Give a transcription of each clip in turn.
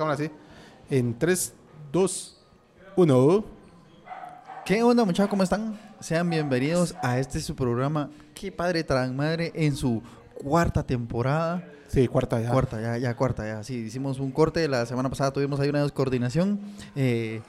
Ahora sí. En 3, 2, 1. ¿Qué onda, muchachos? ¿Cómo están? Sean bienvenidos a este su programa. Qué padre tran madre en su cuarta temporada. Sí, cuarta ya. Cuarta, ya, ya, cuarta, ya. Sí, hicimos un corte. La semana pasada tuvimos ahí una descoordinación. Eh,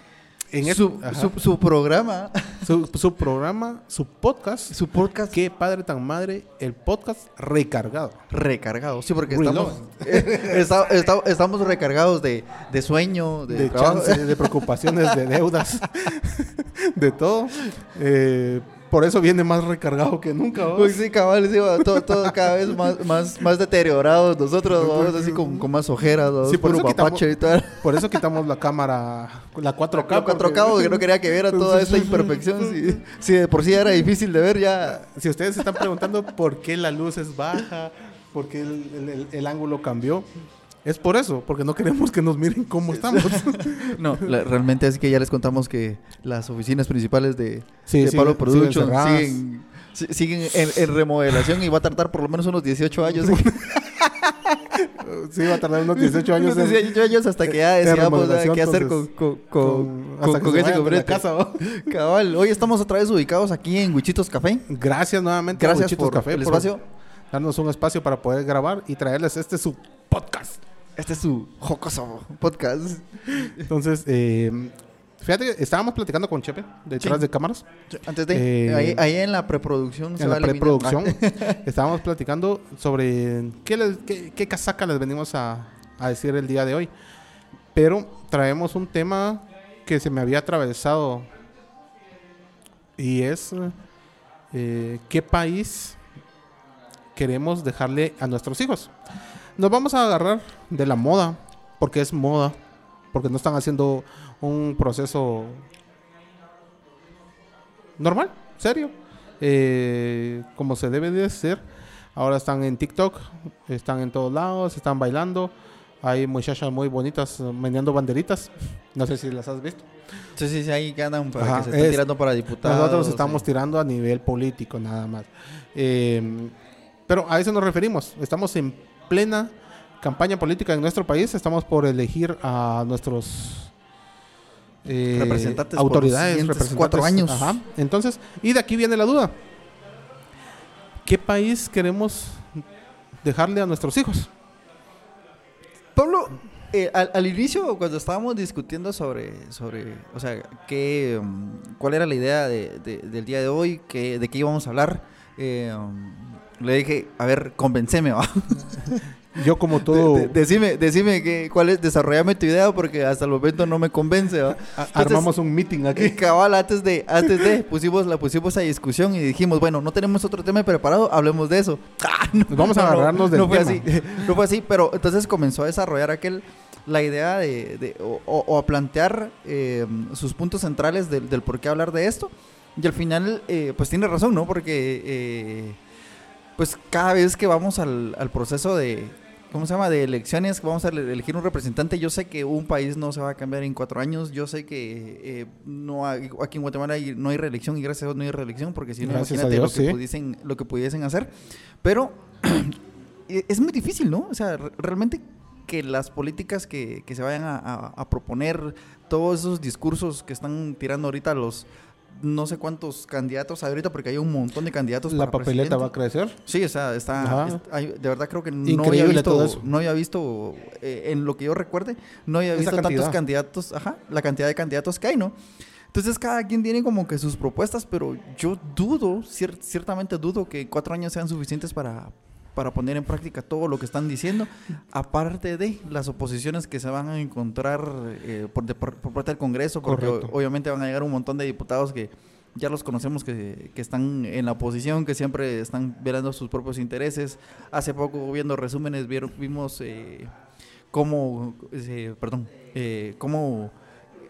En su, su, su programa, Su, su programa, su podcast. su podcast Qué padre tan madre, el podcast recargado. recargado. Sí, porque estamos, está- está- estamos recargados de, de sueño, de, De, chance, de preocupaciones, de deudas, de todo. Eh, por eso viene más recargado que nunca. Uy, sí, cabal, sí, todo, todo cada vez más, más, más deteriorados nosotros, vamos así con, con más ojeras. Sí, por eso quitamos- y tal. Por eso quitamos la cámara, la 4K. La 4K, porque no quería que viera toda esta imperfección. Si, si de por sí era difícil de ver, ya. Si ustedes se están preguntando por qué la luz es baja, por qué el, el- el- el ángulo cambió, es por eso, porque no queremos que nos miren cómo estamos. No, la- realmente así que ya les contamos que las oficinas principales de, Sí, de sí, Pablo siguen Production siguen, si- siguen en, en remodelación y va a tardar por lo menos unos 18 años. sí, va a tardar unos 18 años. unos en- 18 años hasta que ya decidamos remodelación, qué hacer con, con, con, ese la cobrete. casa. Cabal, hoy estamos otra vez ubicados aquí en Huichitos Café. Gracias nuevamente a Gracias Huichitos por Café el por espacio. Darnos un espacio para poder grabar y traerles este su podcast. Este es su jocoso podcast. Entonces, eh, fíjate, estábamos platicando con Chepe detrás Sí. de cámaras. Antes de, Eh, ahí, ahí en la preproducción se en va la preproducción estábamos platicando sobre qué, les- qué, qué casaca les venimos a, a decir el día de hoy. Pero traemos un tema que se me había atravesado y es eh, qué país queremos dejarle a nuestros hijos. Nos vamos a agarrar de la moda, porque es moda, porque no están haciendo un proceso normal, serio, eh, como se debe de hacer. Ahora están en TikTok, están en todos lados, están bailando. Hay muchachas muy bonitas meneando banderitas. No sé si las has visto. Sí, sí, sí, ahí que andan para Ajá, que se estén es- tirando para diputados. Nosotros estamos sí. tirando a nivel político nada más. Eh, pero a eso nos referimos. Estamos en plena campaña política en nuestro país. Estamos por elegir a nuestros eh, Representantes por autoridades, siguientes representantes. cuatro años. Ajá. Entonces, y de aquí viene la duda. ¿Qué país queremos dejarle a nuestros hijos? Pablo, eh, al, al inicio, cuando estábamos discutiendo sobre, sobre o sea, qué, um, cuál era la idea de- de- del día de hoy, qué, de qué íbamos a hablar, eh, um, le dije, a ver, convenceme, va. Yo como todo De- de- decime, decime que, cuál es, desarrollame tu idea porque hasta el momento no me convence, va. Entonces, armamos un meeting aquí. cabal, antes de, antes de, pusimos, la pusimos a discusión y dijimos, bueno, no tenemos otro tema preparado, hablemos de eso. Ah, no, Vamos a no, no, agarrarnos del no fue así, no fue así, pero entonces comenzó a desarrollar aquel, la idea de, de- o, o- o a plantear eh, sus puntos centrales del, del por qué hablar de esto. Y al final, eh, pues tiene razón, ¿no? Porque, eh, pues cada vez que vamos al, al proceso de, ¿cómo se llama? De elecciones, vamos a ele- elegir un representante. Yo sé que un país no se va a cambiar en cuatro años. Yo sé que eh, no hay- aquí en Guatemala hay- no hay reelección y gracias a Dios no hay reelección porque si no, Gracias imagínate Dios, lo, que sí. pudiesen, lo que pudiesen hacer. Pero e- es muy difícil, ¿no? O sea, re- realmente que las políticas que, que se vayan a, a- a proponer, todos esos discursos que están tirando ahorita los no sé cuántos candidatos ahorita porque hay un montón de candidatos La para papeleta va a crecer. Sí, o sea, está, de verdad creo que no había visto, todo eso. no había visto eh, en lo que yo recuerde, no había visto tantos candidatos, ajá, la cantidad de candidatos que hay, ¿no? Entonces cada quien tiene como que sus propuestas, pero yo dudo, cier- ciertamente dudo que cuatro años sean suficientes para, para poner en práctica todo lo que están diciendo, aparte de las oposiciones que se van a encontrar eh, por, de- por- por parte del Congreso, porque Correcto. obviamente van a llegar un montón de diputados que ya los conocemos que, que están en la oposición, que siempre están velando sus propios intereses. Hace poco, viendo resúmenes, vieron, vimos eh, cómo, eh, perdón, eh, cómo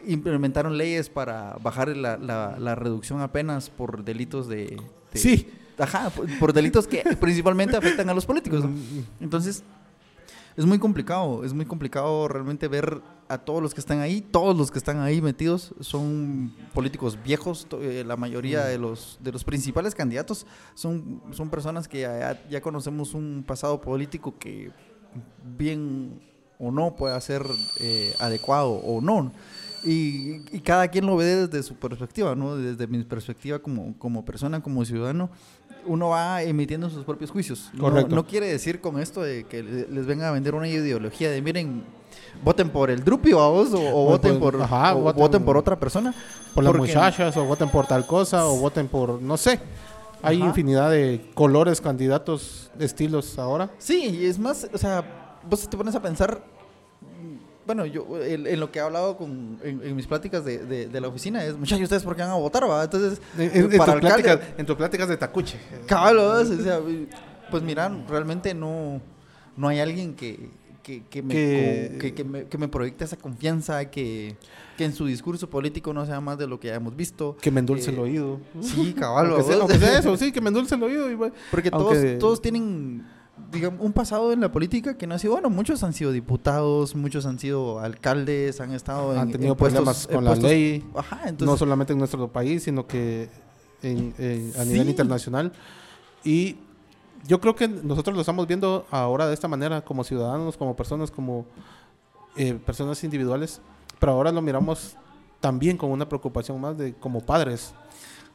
implementaron leyes para bajar la, la- la reducción a penas por delitos de... de- Sí. Ajá, por, por delitos que principalmente afectan a los políticos. ¿no? Entonces, es muy complicado, es muy complicado realmente ver a todos los que están ahí, todos los que están ahí metidos son políticos viejos, eh, la mayoría de los de los principales candidatos son, son personas que ya, ya conocemos un pasado político que bien o no pueda ser eh, adecuado o no. Y, y cada quien lo ve desde su perspectiva, ¿no? Desde mi perspectiva como, como persona, como ciudadano, uno va emitiendo sus propios juicios. No- Correcto. No, quiere decir con esto de que le- les venga a vender una ideología de, miren, voten por el Drupi o a vos, o, o O voten, por- por, ajá, o voten- voten por otra persona. Por las muchachas, o voten por tal cosa, o voten por, no sé. Hay Ajá. infinidad de colores, candidatos, estilos ahora. Sí, y es más, o sea, vos te pones a pensar, bueno, yo en, en lo que he hablado con, en, en mis pláticas de, de- de la oficina es, muchachos, ¿ustedes por qué van a votar, va? Entonces, En, en- en para tus alcalde, pláticas, en tus pláticas de tacuche. cabal, ¿va? o sea, pues mira, realmente no, no hay alguien que, que, que me, Que- que, que me, que me proyecte esa confianza, que, que en su discurso político no sea más de lo que ya hemos visto. Que me endulce Eh, el oído. Sí, cabal, Aunque sea, sea eso, sí, que me endulce el oído. y bueno, Porque todos, aunque- todos tienen, digamos, un pasado en la política que no ha sido bueno. Muchos han sido diputados, muchos han sido alcaldes, han estado en han tenido en puestos- problemas en con la puestos- ley. Ajá, no entonces, solamente en nuestro país, sino que en- en- a nivel Sí. internacional. Y yo creo que nosotros lo estamos viendo ahora de esta manera, como ciudadanos, como personas, como eh, personas individuales, pero ahora lo miramos también con una preocupación más de como padres.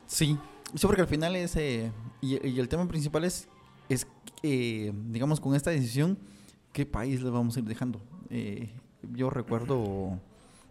sí. Sí, porque al final es, eh, y, y el tema principal es, es eh, digamos, con esta decisión, ¿qué país le vamos a ir dejando? Eh, yo recuerdo,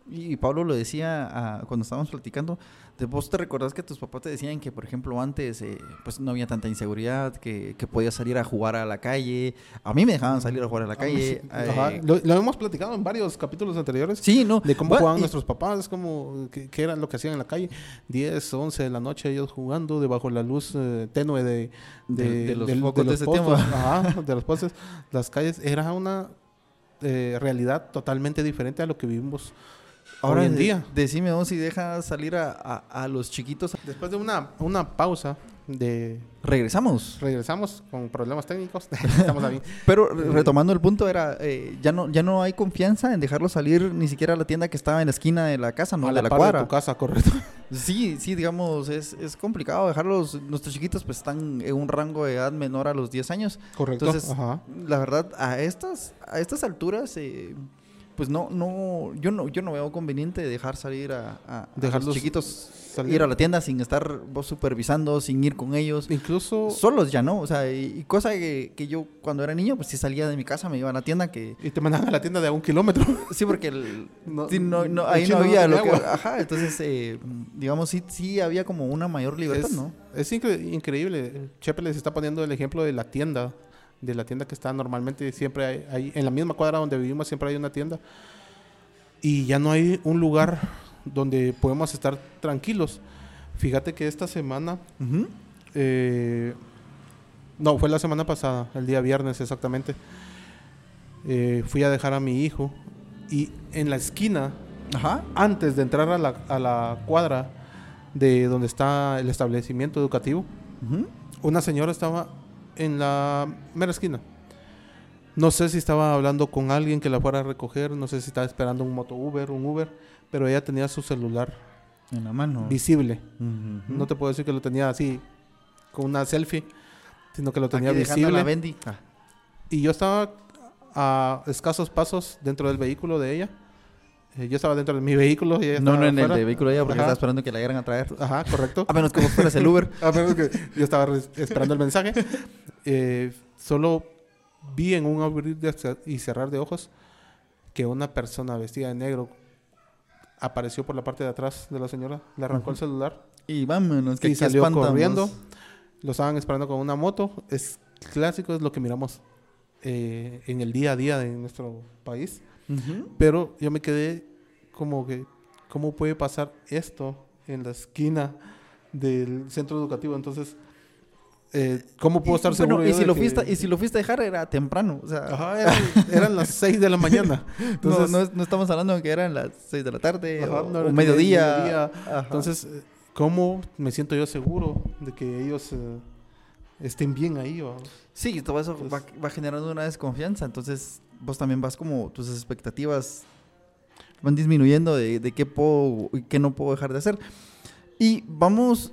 y Pablo lo decía ah, cuando estábamos platicando, de vos te recordás que tus papás te decían que, por ejemplo, antes eh, pues no había tanta inseguridad, que, que podías salir a jugar a la calle. A mí me dejaban salir a jugar a la calle. Eh, Lo, lo hemos platicado en varios capítulos anteriores. sí, no. De cómo Bueno, jugaban y- nuestros papás, cómo, qué, qué era lo que hacían en la calle. 10, 11 de la noche ellos jugando debajo la luz eh, tenue de, De- de los focos de ajá, de los postes. Las calles era una realidad totalmente diferente a lo que vivimos Ahora hoy en de- día. Decime vos si dejas salir a, a- a los chiquitos. Después de una, una pausa de... Regresamos. Regresamos con problemas técnicos. Estamos ahí. Pero re- retomando el punto, era eh, ya no ya no hay confianza en dejarlo salir ni siquiera a la tienda que estaba en la esquina de la casa, no a de la par cuadra. tu casa, correcto. Sí, sí, digamos, es, es complicado dejarlos. Nuestros chiquitos pues están en un rango de edad menor a los 10 años. Correcto. Entonces, Ajá. la verdad, a estas, a estas alturas, eh, pues no, no, yo no, yo no veo conveniente dejar salir a, a- a Dejarlos los chiquitos salir. ir a la tienda sin estar vos supervisando, sin ir con ellos. Incluso... Solos ya no, o sea, y, y cosa que, que yo cuando era niño, pues si salía de mi casa me iba a la tienda que... Y te mandaban a la tienda de a un kilómetro. Sí, porque el- No, sí, no- no, ahí no había lo que... Ajá, entonces, eh, digamos, sí, sí había como una mayor libertad, es, ¿no? es incre- increíble. Chepe les está poniendo el ejemplo de la tienda, de la tienda que está normalmente siempre hay, hay- en la misma cuadra donde vivimos siempre hay una tienda y ya no hay un lugar donde podemos estar tranquilos. Fíjate que esta semana, eh, no, fue la semana pasada, el día viernes exactamente, eh, fui a dejar a mi hijo y en la esquina Ajá. antes de entrar a la, a la cuadra de donde está el establecimiento educativo, una señora estaba en la mera esquina. No sé si estaba hablando con alguien que la fuera a recoger, no sé si estaba esperando un moto Uber, un Uber, pero ella tenía su celular En la mano. visible. No te puedo decir que lo tenía así con una selfie, sino que lo tenía Aquí dejando visible. la Bendy. Ah. Y yo estaba a escasos pasos dentro del vehículo de ella. Eh, yo estaba dentro de mi vehículo y ella No, estaba no en el de vehículo de ella porque Ajá. estaba esperando que la llegaran a traer. Ajá, correcto. A menos que vos fueras el Uber. A menos que yo estaba esperando el mensaje. Eh, solo vi en un abrir y cerrar de ojos que una persona vestida de negro apareció por la parte de atrás de la señora, le arrancó el celular Y vámonos, que y salió espantamos. corriendo. Lo estaban esperando con una moto. Es clásico, es lo que miramos eh, en el día a día de nuestro país. Pero yo me quedé como que, ¿cómo puede pasar esto en la esquina del centro educativo? Entonces, eh, ¿cómo puedo estar y seguro? bueno, y si lo que- fuiste y si lo fuiste a dejar era temprano, o sea, Ajá, eran, eran las 6 de la mañana. Entonces, no, no, no estamos hablando de que eran las 6 de la tarde Ajá, o, no, o mediodía. mediodía. Entonces, ¿cómo me siento yo seguro de que ellos eh, estén bien ahí? o- sí, todo eso va, Entonces- va generando una desconfianza, entonces vos también vas como tus expectativas van disminuyendo de, de qué puedo y qué no puedo dejar de hacer. Y vamos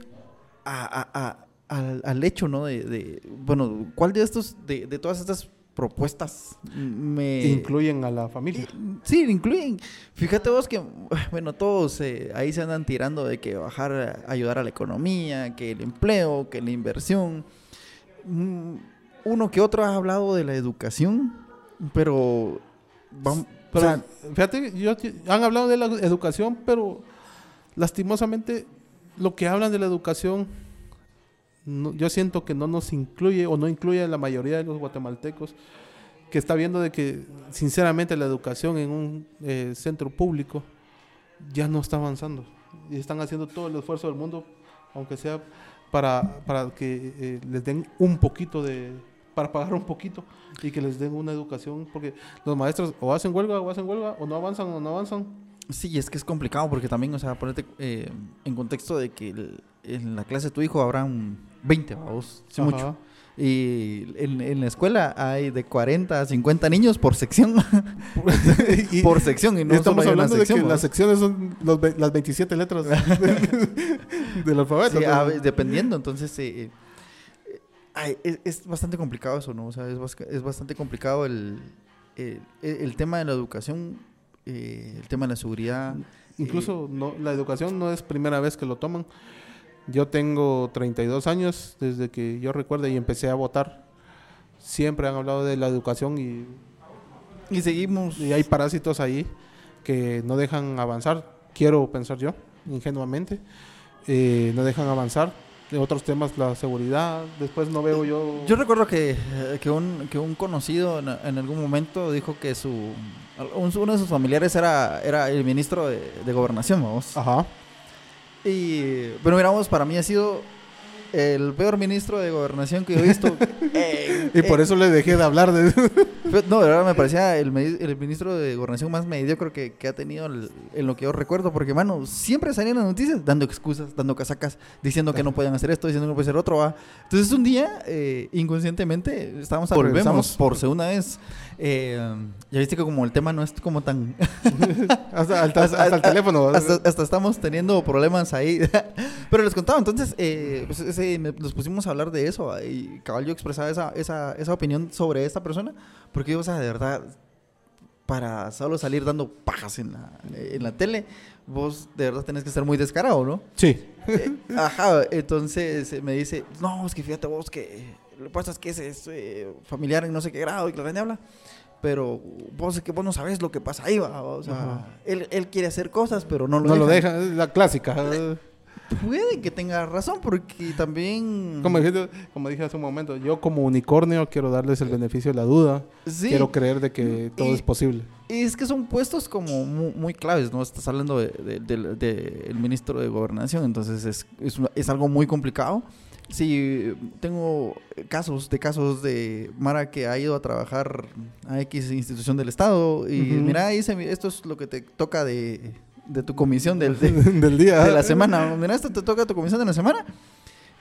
a- a- a- al, al hecho, ¿no? De, de, bueno, ¿cuál de estos, de, de todas estas propuestas me... Incluyen a la familia. Sí, incluyen. Fíjate vos que, bueno, todos eh, ahí se andan tirando de que bajar, ayudar a la economía, que el empleo, que la inversión. Mm, Uno que otro ha hablado de la educación, pero... vam- o Pero, sea, fíjate, yo, han hablado de la educación, pero lastimosamente lo que hablan de la educación, no- yo siento que no nos incluye o no incluye a la mayoría de los guatemaltecos que está viendo de que sinceramente la educación en un eh, centro público ya no está avanzando. Y están haciendo todo el esfuerzo del mundo, aunque sea para, para que eh, les den un poquito de para pagar un poquito y que les den una educación porque los maestros o hacen huelga o hacen huelga o no avanzan o no avanzan. Sí, es que es complicado porque también, o sea, ponerte eh, en contexto de que en la clase de tu hijo habrán 20, vamos, sí, mucho. Y en, en la escuela hay de 40 a 50 niños por sección. y, por sección. Y no estamos solo hablando de sección, que ¿va? las secciones son los las 27 letras del alfabeto. Sí, dependiendo, entonces eh, eh, ay, es, es bastante complicado eso, ¿no? O sea, es, es bastante complicado el, el, el tema de la educación, eh, el tema de la seguridad. Incluso no, la educación no es primera vez que lo toman. Yo tengo 32 años desde que yo recuerdo y empecé a votar. Siempre han hablado de la educación y, Y seguimos. y hay parásitos ahí que no dejan avanzar. Quiero pensar yo, ingenuamente. Eh, no dejan avanzar. De otros temas, la seguridad. Después no veo yo... Yo recuerdo que, eh, que, un, que un conocido en, en algún momento dijo que su un- uno de sus familiares era, era el ministro de, de gobernación, vamos. Ajá. Y, pero miramos, para mí ha sido el peor ministro de gobernación que yo he visto. Eh, Y por eh, eso le dejé de hablar de... Pero, No, de verdad me parecía el, el ministro de Gobernación más mediocre que, que ha tenido el- en lo que yo recuerdo, porque, mano, siempre salían las noticias dando excusas, dando casacas, diciendo que no podían hacer esto, diciendo que no puede hacer otro. ¿va? Entonces, un día, eh, inconscientemente, estábamos regresamos por segunda vez. Eh, ya viste que como el tema no es como tan... hasta, hasta- hasta el teléfono. Hasta, hasta estamos teniendo problemas ahí. Pero les contaba, entonces, eh, pues, ese- me- nos pusimos a hablar de eso y cabal yo expresaba esa, esa, esa opinión sobre esta persona, porque, o sea, de verdad, para solo salir dando pajas en la, en la tele, vos de verdad tenés que ser muy descarado, ¿no? Sí. Eh, ajá, entonces eh, me dice, no, es que fíjate vos que pasa es que ese es eh, familiar en no sé qué grado y que la gente habla. Pero vos es que vos no sabes lo que pasa ahí, va. O sea, él, él quiere hacer cosas, pero no lo No lo deja. es la clásica. Puede que tenga razón, porque también. Como, dijiste- como dije hace un momento, yo como unicornio quiero darles el beneficio de la duda. Sí. Quiero creer de que todo Y- es posible. Y es que son puestos como muy, muy claves, ¿no? Estás hablando del de, del- del ministro de Gobernación, entonces es, es, es algo muy complicado. Sí, tengo casos de casos de Mara que ha ido a trabajar a X institución del Estado y Ujú. mira, dice, esto es lo que te toca de, de tu comisión del, de, Del día. de la semana. Mira, esto te toca tu comisión de la semana.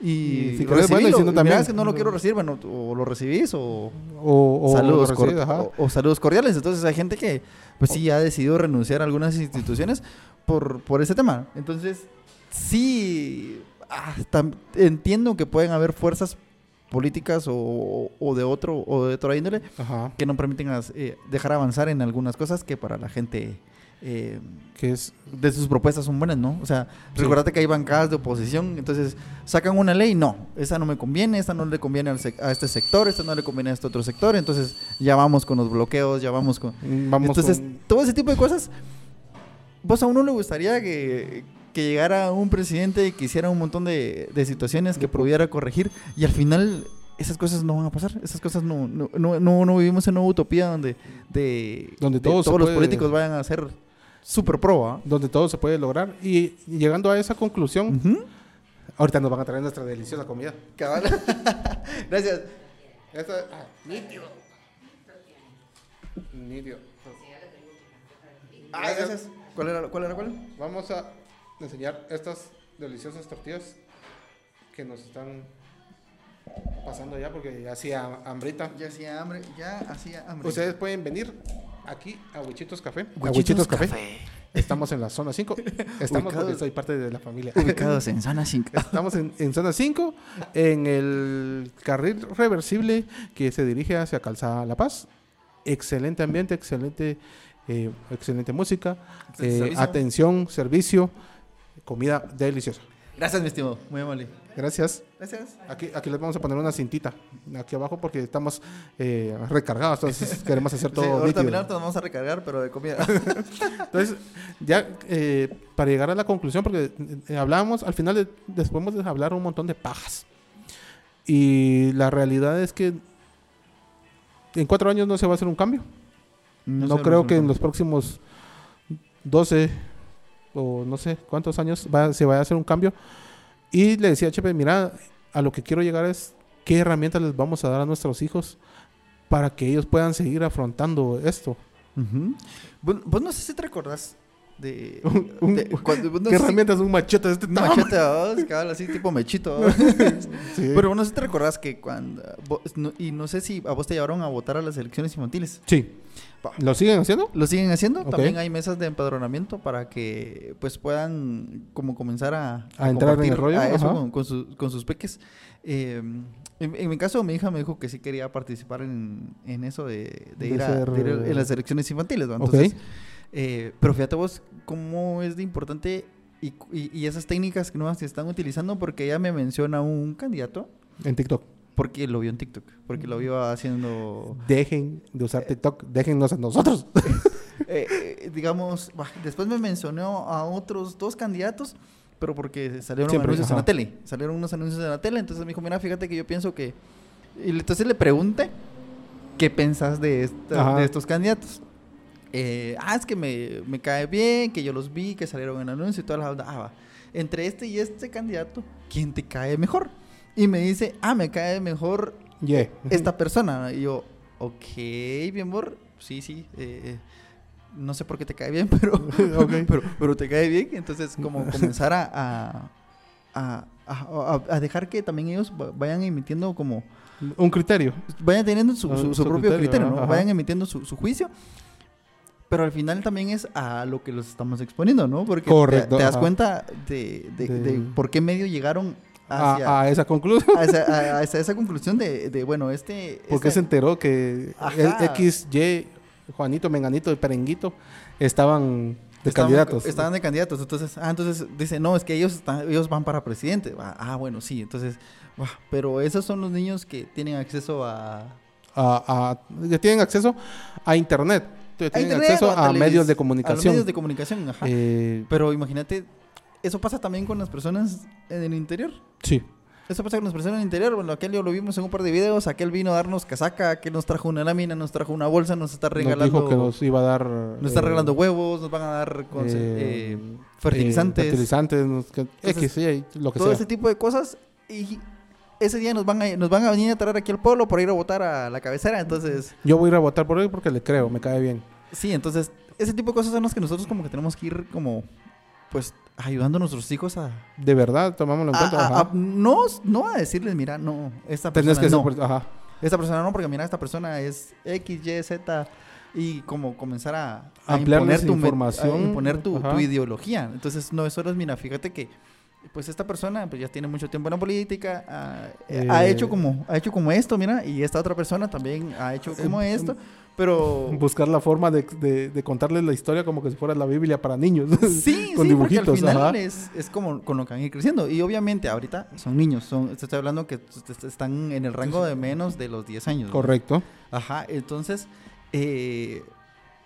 Y, si querés, bueno, y recibilo. si no, Y también. mira, es que no lo quiero recibir, bueno, o lo recibís o, O, o saludos, lo recibes, o, o saludos cordiales. Entonces hay gente que pues sí ha decidido renunciar a algunas instituciones por, por ese tema. Entonces, sí, entiendo que pueden haber fuerzas políticas o, o de otro o de otra índole Ajá. que no permiten as- eh, dejar avanzar en algunas cosas que para la gente eh, Que es. de sus propuestas son buenas, ¿no? O sea, Sí. que hay bancadas de oposición, entonces sacan una ley, no, esa no me conviene, esta no le conviene al a este sector, esta no le conviene a este otro sector, entonces ya vamos con los bloqueos, ya vamos con... mm, Vamos entonces, con- todo ese tipo de cosas, vos a uno le gustaría que, que llegara un presidente y que hiciera un montón de, de situaciones que pudiera corregir y al final... Esas cosas no van a pasar, esas cosas no, no, no, no, no vivimos en una utopía donde, de, Donde de todo se todos los puede- políticos vayan a ser súper pro, ¿ah? donde todo se puede lograr. Y, llegando a esa conclusión, ahorita nos van a traer nuestra deliciosa comida. Cabal. Gracias. Esta, ah, nítido. Nítido. Ah, gracias. ¿Cuál era, cuál era cuál? Vamos a enseñar estas deliciosas tortillas que nos están pasando ya porque ya hacía hambrita. Ya hacía hambre, ya hacía hambre. Ustedes pueden venir aquí a Huichitos Café. a Huichitos Huichitos Café. Estamos en la zona 5. Estamos porque soy parte de la familia. Ubicados en zona 5. Estamos en, en zona 5, en el carril reversible que se dirige hacia Calzada La Paz. Excelente ambiente, excelente, eh, excelente música, eh, servicio. atención, servicio, comida deliciosa. Gracias, mi estimado. Muy amable. Gracias. Gracias. Aquí, aquí les vamos a poner una cintita aquí abajo porque estamos eh, recargados, entonces queremos hacer todo Sí, ahorita nítido. mira, ahorita nos vamos a recargar, pero de comida. Entonces, ya eh, para llegar a la conclusión, porque eh, hablábamos, al final después de hablar un montón de pajas. Y la realidad es que en cuatro años no se va a hacer un cambio. No, creo que en los próximos 12 o no sé cuántos años va- se vaya a hacer un cambio. Y le decía a Chepe, mira, a lo que quiero llegar es qué herramientas les vamos a dar a nuestros hijos para que ellos puedan seguir afrontando esto. Vos no sé si te recordás de... Un- de- cuando- vos no ¿Qué si- herramientas? Un machete de este Un tamaño. machete, vos, cabal, así tipo mechito. Sí. Pero no sé si te recordás que cuando... vos- no- y no sé si a vos te llevaron a votar a las elecciones infantiles. Sí. ¿Lo siguen haciendo? ¿Lo siguen haciendo? También hay mesas de empadronamiento para que pues puedan como comenzar a, A entrar en el rollo, a eso con, con su- con sus peques. Eh, en, en mi caso, mi hija me dijo que sí quería participar en, en eso de, de De ir, a, ser- de ir en las elecciones infantiles. Entonces, eh, pero fíjate vos cómo es de importante y, y- y esas técnicas nuevas que están utilizando porque ella me menciona un candidato En TikTok. porque lo vio en TikTok, porque lo vio haciendo... Dejen de usar TikTok. Déjennos a nosotros. Eh, eh, digamos, bah, después me mencionó a otros dos candidatos, pero porque salieron Siempre, anuncios en ajá. la tele. Salieron unos anuncios en la tele, entonces me dijo, mira, fíjate que yo pienso que... Y entonces le pregunté, ¿qué pensás de, esta- de estos candidatos? Eh, ah, es que me, me cae bien, que yo los vi, que salieron en anuncio y toda la onda. Ah, va. Entre este y este candidato, ¿quién te cae mejor? Y me dice, ah, me cae mejor Yeah. esta persona. Y yo, ok, mi amor, sí, sí. eh, no sé por qué te cae bien, pero, Ok. pero, pero te cae bien. Entonces, como comenzar a, a, a- a- dejar que también ellos va- vayan emitiendo como, Un criterio. vayan teniendo su, Ah, su- su su propio criterio, criterio, ¿no? vayan emitiendo su, su juicio. Pero al final también es a lo que los estamos exponiendo, ¿no? Porque te- Correcto, te, das ajá. cuenta de, de- De- de por qué medio llegaron hacia, A, a esa conclusión. a esa, a- a esa- esa conclusión de, de, bueno, este... Porque este- se enteró que el X, Y, Juanito, Menganito y Perenguito estaban de Estaban- candidatos. Estaban de candidatos. Entonces, ah, entonces dice, no, es que ellos, están- ellos van para presidente. Ah, ah, bueno, sí. Entonces, buah, pero esos son los niños que tienen acceso a... a, a- que tienen acceso a internet. Tienen internet, acceso a medios de A los comunicación. medios de comunicación, ajá. Eh, Pero imagínate, eso pasa también con las personas en el interior. sí. Eso pasa con las personas en el interior. Bueno, aquel ya lo vimos en un par de videos. Aquel vino a darnos casaca, aquel nos trajo una lámina, nos trajo una bolsa, nos está Nos regalando... dijo que nos iba a dar. nos está eh, regalando huevos, nos van a dar eh, eh, fertilizantes. eh, fertilizantes, nos- que- Entonces, X, Y, lo que todo sea. ese tipo de cosas y ese día nos van a, nos van a venir a traer aquí al pueblo por ir a votar a la cabecera entonces Yo voy a ir a votar por él porque le creo, me cae bien. sí entonces ese tipo de cosas son las que nosotros como que tenemos que ir como pues ayudando a nuestros hijos a, De verdad, tomámoslo en a- cuenta. a- ajá. a- no no a decirles mira no esta persona Tenés que no ser- ajá. esta persona no porque mira esta persona es X Y Z y como comenzar a, a imponer tu información, a imponer tu, tu ideología entonces no eso es mira fíjate que pues esta persona pues ya tiene mucho tiempo en la política ha, ha Eh, hecho como ha hecho como esto mira y esta otra persona también ha hecho como Eh, esto pero Buscar la forma de, de, de contarles la historia como que si fuera la Biblia para niños. sí con sí porque al dibujitos, final ajá. es, es como con lo que a ir creciendo y obviamente ahorita son niños son te estoy hablando que están en el rango de menos de los 10 años ¿no? Correcto. Ajá, entonces, eh,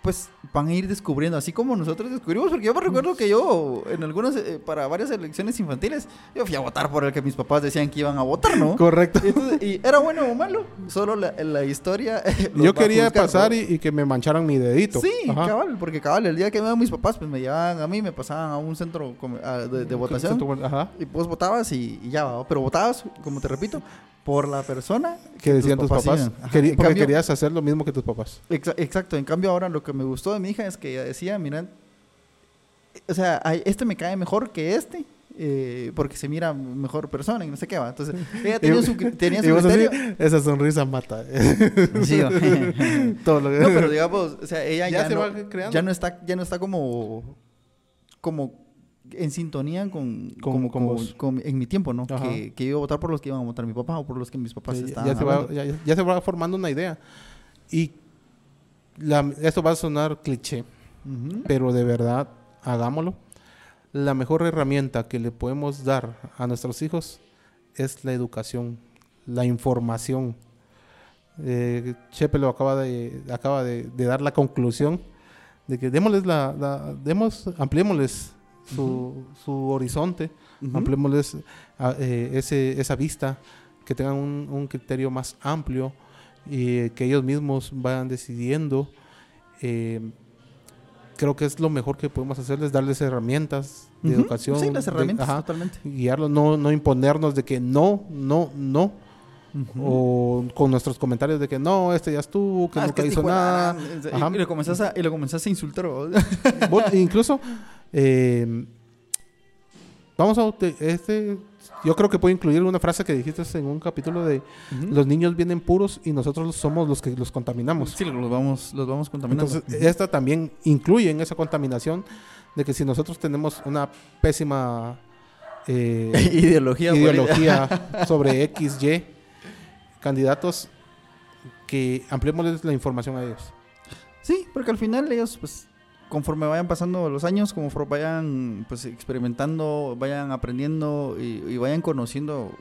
pues van a ir descubriendo, así como nosotros descubrimos, porque yo me recuerdo que yo, en algunas, eh, para varias elecciones infantiles, yo fui a votar por el que mis papás decían que iban a votar, ¿no? Correcto. Entonces, y era bueno o malo, solo la, la historia. Yo a quería pasar ¿no? y, y que me mancharan mi dedito. Sí, Ajá. cabal, porque cabal, el día que me iban mis papás, pues me llevaban a mí, me pasaban a un centro a- de, de votación. Ajá. Y pues votabas y, y ya, ¿va? pero votabas, como te repito, por la persona Que decían tus papás. Ajá, en porque cambio- querías hacer lo mismo que tus papás. Exa- Exacto, en cambio ahora lo que me gustó de mi hija es que ella decía, mira, o sea, este me cae mejor que este, eh, porque se mira mejor persona y no sé qué va. Entonces, ella tenía su, tenía Y su así, criterio. esa sonrisa mata. Sí. Todo lo no, pero digamos, o sea, ella Ya ya, se no, va creando. ya no está, ya no está como como en sintonía con, Con- como- con con- en mi tiempo, ¿no? Que, que iba a votar por los que iban a votar mi papá o por los que mis papás Ya- estaban ya, se va, ya- ya se va formando una idea. Y la- esto va a sonar cliché, Ujú. pero de verdad, hagámoslo. La mejor herramienta que le podemos dar a nuestros hijos es la educación, la información. Eh, Chepe lo acaba de, acaba de, de dar la conclusión de que démosles la, la- demos, ampliémosles su, su horizonte, Ujú. ampliémosles a- eh, ese, esa vista, que tengan un, un criterio más amplio y eh, que ellos mismos vayan decidiendo. Eh, creo que es lo mejor que podemos hacerles, darles herramientas de Ujú. educación. Sí, las de- herramientas, ajá, totalmente. guiarlos, no, no imponernos de que no, no, no, o con nuestros comentarios de que no, este ya estuvo, que Ah, es nunca hizo hijo de la nada. Ajá. Y, y lo comenzás a, y lo comenzás a insultar. ¿o? Vos- incluso, eh, vamos a, este, yo creo que puedo incluir una frase que dijiste en un capítulo de los niños vienen puros y nosotros somos los que los contaminamos. Sí, los vamos, los vamos contaminando. Entonces, esta también incluye en esa contaminación de que si nosotros tenemos una pésima eh, ideología. ideología sobre X, Y candidatos, que ampliémosles la información a ellos. Sí, porque al final ellos, pues, conforme vayan pasando los años, conforme vayan, pues, experimentando, vayan aprendiendo y, y vayan conociendo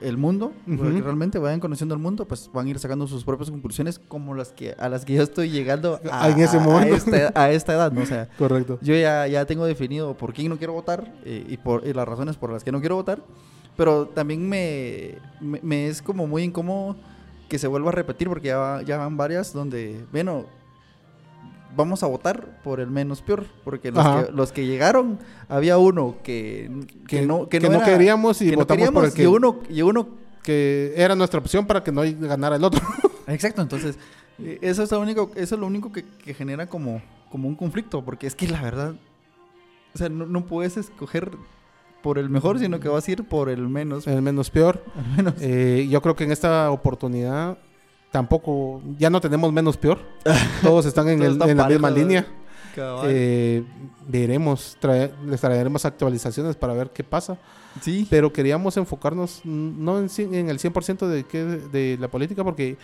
el mundo, Ujú. porque realmente vayan conociendo el mundo, pues van a ir sacando sus propias conclusiones como las que a las que yo estoy llegando a, En ese a- esta, a esta edad, ¿no? O sea, Correcto. yo ya, ya tengo definido por quién no quiero votar eh, y, por, y las razones por las que no quiero votar, pero también me, me, me es como muy incómodo que se vuelva a repetir porque ya, ya van varias donde, bueno, vamos a votar por el menos peor, porque los, que, los que llegaron, había uno que, que, Que, no, que no, era- queríamos y no votamos por el que, y uno, y uno que era nuestra opción para que no ganara el otro. Exacto, entonces eh, eso es lo único, eso es lo único que, que genera como, como un conflicto, porque es que la verdad, o sea, no, no puedes escoger por el mejor, sino que vas a ir por el menos. el menos peor. menos. Eh, yo creo que en esta oportunidad tampoco, ya no tenemos menos peor. Todos están en, el- están en la misma línea. Eh, veremos, trae- les traeremos actualizaciones para ver qué pasa. sí, Pero queríamos enfocarnos no en, cien- en el 100% de, qué, de la política, porque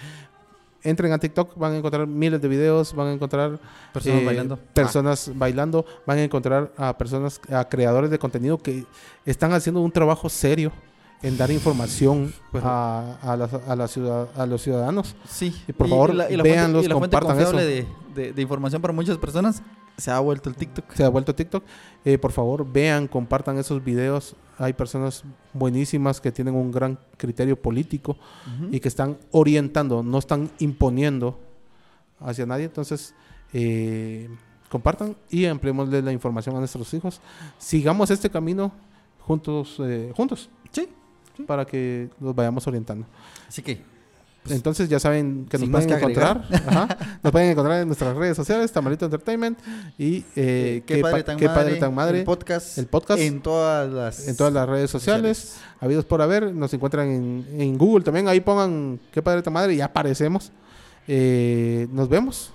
entren a TikTok, van a encontrar miles de videos, van a encontrar personas eh, bailando. personas bailando, van a encontrar a personas, a creadores de contenido que están haciendo un trabajo serio en dar información Pero- a, a, las- a la ciudad, a los ciudadanos. Sí, y por favor, véanlos, y la fuente compartan confiable eso. De, de- de información para muchas personas se ha vuelto el TikTok. Se ha vuelto TikTok. Eh, por favor, vean, compartan esos videos. Hay personas buenísimas que tienen un gran criterio político y que están orientando, no están imponiendo hacia nadie. Entonces, eh, compartan y ampliémosle la información a nuestros hijos. Sigamos este camino juntos, eh, juntos, Sí, para que los vayamos orientando. así que Entonces ya saben que nos pueden que encontrar. ajá, nos pueden encontrar en nuestras redes sociales, Tamarito Entertainment y eh, qué, padre, pa- tan Qué madre, Padre Tan Madre el podcast, el podcast. en todas las en todas las redes sociales. Habidos por haber, nos encuentran en, en Google también. Ahí pongan qué padre ta madre y aparecemos. Eh, nos vemos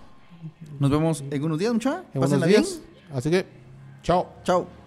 Nos vemos en unos días, mucha. en unos Pásenla bien. Así que, chao. Chao.